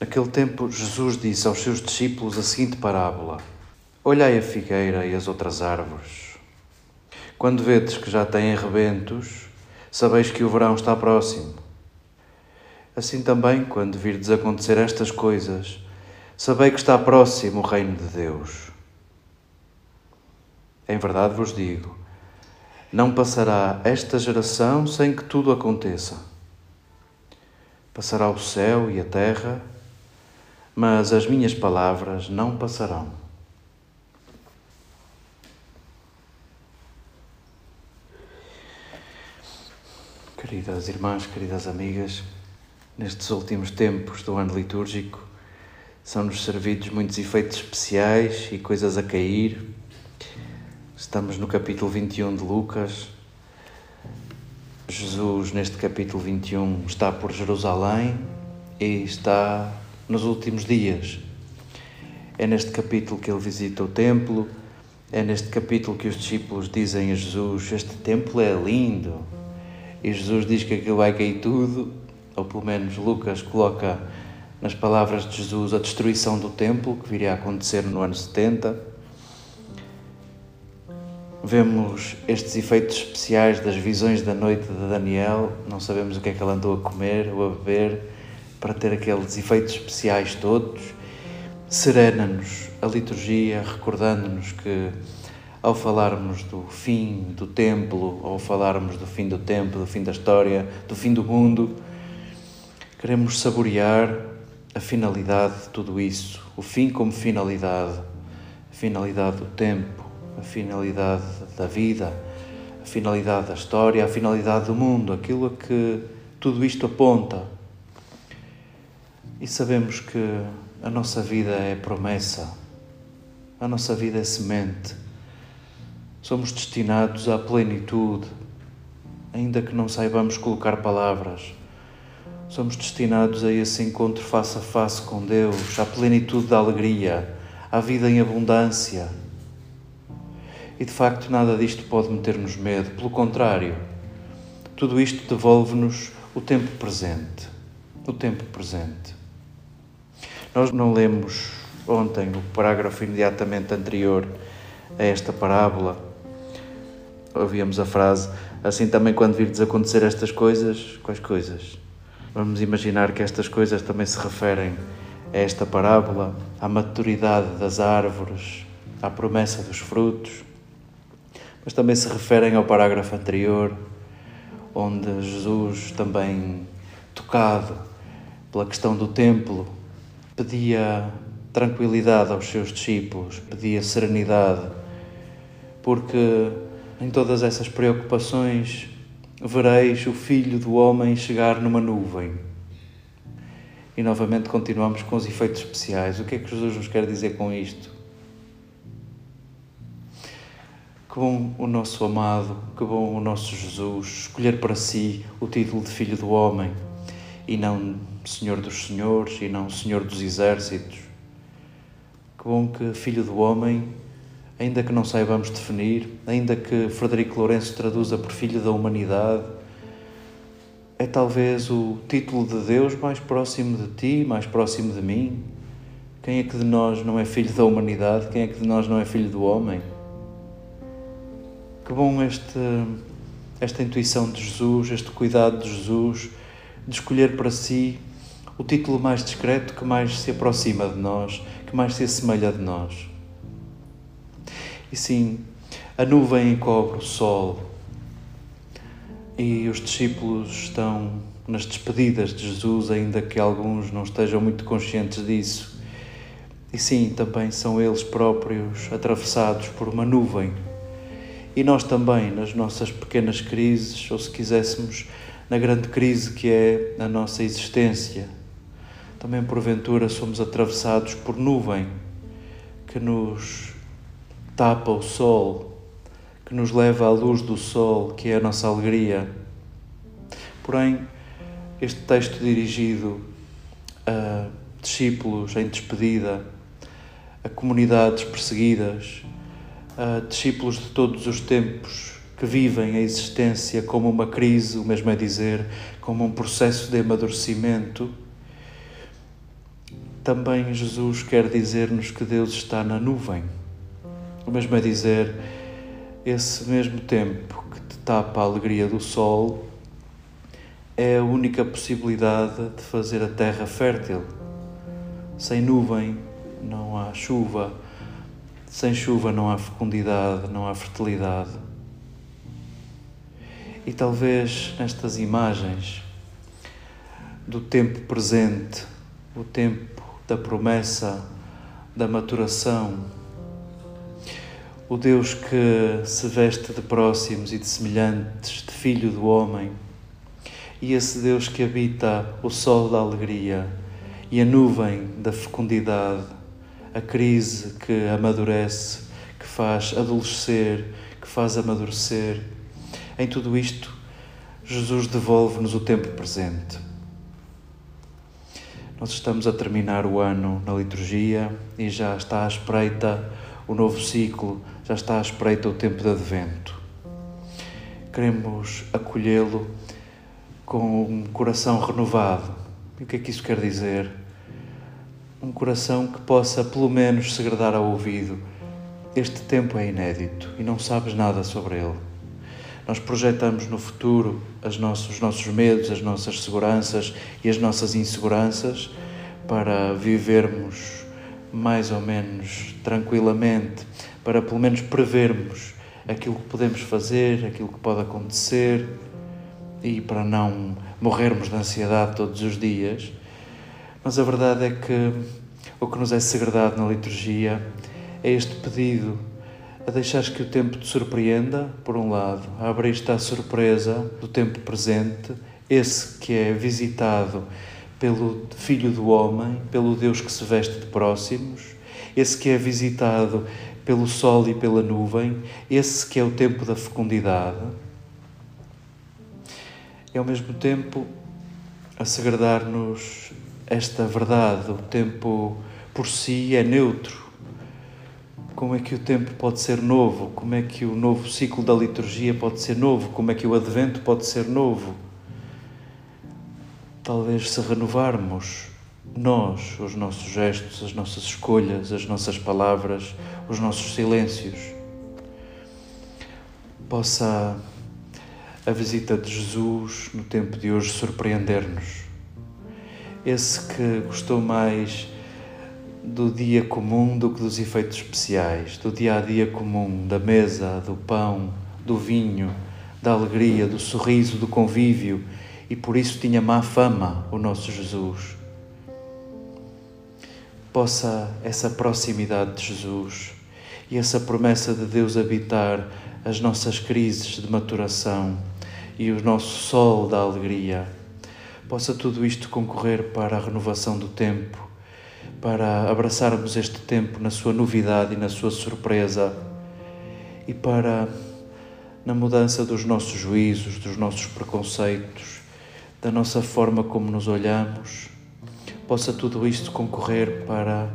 Naquele tempo, Jesus disse aos seus discípulos a seguinte parábola: Olhai a figueira e as outras árvores. Quando vedes que já têm rebentos, sabeis que o verão está próximo. Assim também, quando virdes acontecer estas coisas, sabei que está próximo o reino de Deus. Em verdade vos digo: não passará esta geração sem que tudo aconteça. Passará o céu e a terra mas as minhas palavras não passarão. Queridas irmãs, queridas amigas, nestes últimos tempos do ano litúrgico, são-nos servidos muitos efeitos especiais e coisas a cair. Estamos no capítulo 21 de Lucas. Jesus, neste capítulo 21, está por Jerusalém e está nos últimos dias. É neste capítulo que ele visita o templo, é neste capítulo que os discípulos dizem a Jesus: Este templo é lindo. E Jesus diz que aquilo vai cair tudo, ou pelo menos Lucas coloca nas palavras de Jesus a destruição do templo, que viria a acontecer no ano 70. Vemos estes efeitos especiais das visões da noite de Daniel, não sabemos o que é que ele andou a comer ou a beber para ter aqueles efeitos especiais todos, serena-nos a liturgia, recordando-nos que ao falarmos do fim do templo, ao falarmos do fim do tempo, do fim da história, do fim do mundo, queremos saborear a finalidade de tudo isso, o fim como finalidade, a finalidade do tempo, a finalidade da vida, a finalidade da história, a finalidade do mundo, aquilo a que tudo isto aponta e sabemos que a nossa vida é promessa, a nossa vida é semente. Somos destinados à plenitude, ainda que não saibamos colocar palavras. Somos destinados a esse encontro face a face com Deus, à plenitude da alegria, à vida em abundância. E de facto, nada disto pode meter-nos medo, pelo contrário, tudo isto devolve-nos o tempo presente. O tempo presente. Nós não lemos ontem o parágrafo imediatamente anterior a esta parábola. Ouvíamos a frase: Assim também, quando virdes acontecer estas coisas, quais coisas? Vamos imaginar que estas coisas também se referem a esta parábola, à maturidade das árvores, à promessa dos frutos, mas também se referem ao parágrafo anterior, onde Jesus, também tocado pela questão do templo, pedia tranquilidade aos seus discípulos, pedia serenidade, porque em todas essas preocupações vereis o Filho do Homem chegar numa nuvem. E novamente continuamos com os efeitos especiais. O que é que Jesus nos quer dizer com isto? Que bom o nosso amado, que bom o nosso Jesus escolher para si o título de Filho do Homem e não Senhor dos Senhores e não Senhor dos Exércitos. Que bom que Filho do Homem, ainda que não saibamos definir, ainda que Frederico Lourenço traduza por Filho da Humanidade, é talvez o título de Deus mais próximo de ti, mais próximo de mim. Quem é que de nós não é filho da humanidade? Quem é que de nós não é filho do homem? Que bom este, esta intuição de Jesus, este cuidado de Jesus, de escolher para si o título mais discreto que mais se aproxima de nós, que mais se assemelha de nós. E sim, a nuvem encobre o sol e os discípulos estão nas despedidas de Jesus, ainda que alguns não estejam muito conscientes disso. E sim, também são eles próprios atravessados por uma nuvem e nós também, nas nossas pequenas crises, ou se quiséssemos, na grande crise que é a nossa existência, também porventura somos atravessados por nuvem que nos tapa o sol, que nos leva à luz do sol, que é a nossa alegria. Porém, este texto dirigido a discípulos em despedida, a comunidades perseguidas, uh, discípulos de todos os tempos que vivem a existência como uma crise, o mesmo é dizer, como um processo de amadurecimento. Também Jesus quer dizer-nos que Deus está na nuvem. O mesmo é dizer, esse mesmo tempo que te tapa a alegria do sol é a única possibilidade de fazer a terra fértil. Sem nuvem não há chuva sem chuva não há fecundidade, não há fertilidade. E talvez estas imagens do tempo presente, o tempo da promessa, da maturação, o Deus que se veste de próximos e de semelhantes, de filho do homem, e esse Deus que habita o sol da alegria e a nuvem da fecundidade, a crise que amadurece, que faz adolescer, que faz amadurecer. Em tudo isto, Jesus devolve-nos o tempo presente. Nós estamos a terminar o ano na liturgia e já está à espreita o novo ciclo, já está à espreita o tempo de advento. Queremos acolhê-lo com um coração renovado. E o que é que isso quer dizer? um coração que possa pelo menos segredar ao ouvido. Este tempo é inédito e não sabes nada sobre ele. Nós projetamos no futuro nossos, os nossos medos, as nossas seguranças e as nossas inseguranças para vivermos mais ou menos tranquilamente, para pelo menos prevermos aquilo que podemos fazer, aquilo que pode acontecer e para não morrermos de ansiedade todos os dias. Mas a verdade é que o que nos é segredado na liturgia é este pedido a deixares que o tempo te surpreenda, por um lado, a abrir-te à surpresa do tempo presente, esse que é visitado pelo Filho do Homem, pelo Deus que se veste de próximos, esse que é visitado pelo sol e pela nuvem, esse que é o tempo da fecundidade. E ao mesmo tempo a segredar-nos esta verdade, o tempo por si é neutro. Como é que o tempo pode ser novo? Como é que o novo ciclo da liturgia pode ser novo? Como é que o advento pode ser novo? Talvez se renovarmos nós, os nossos gestos, as nossas escolhas, as nossas palavras, os nossos silêncios, possa a visita de Jesus no tempo de hoje surpreender-nos esse que gostou mais do dia comum do que dos efeitos especiais, do dia a dia comum, da mesa, do pão, do vinho, da alegria, do sorriso, do convívio, e por isso tinha má fama o nosso Jesus. Possa essa proximidade de Jesus e essa promessa de Deus habitar as nossas crises de maturação e o nosso sol da alegria. Possa tudo isto concorrer para a renovação do tempo, para abraçarmos este tempo na sua novidade e na sua surpresa e para na mudança dos nossos juízos, dos nossos preconceitos, da nossa forma como nos olhamos, possa tudo isto concorrer para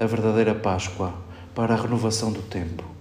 a verdadeira Páscoa, para a renovação do tempo.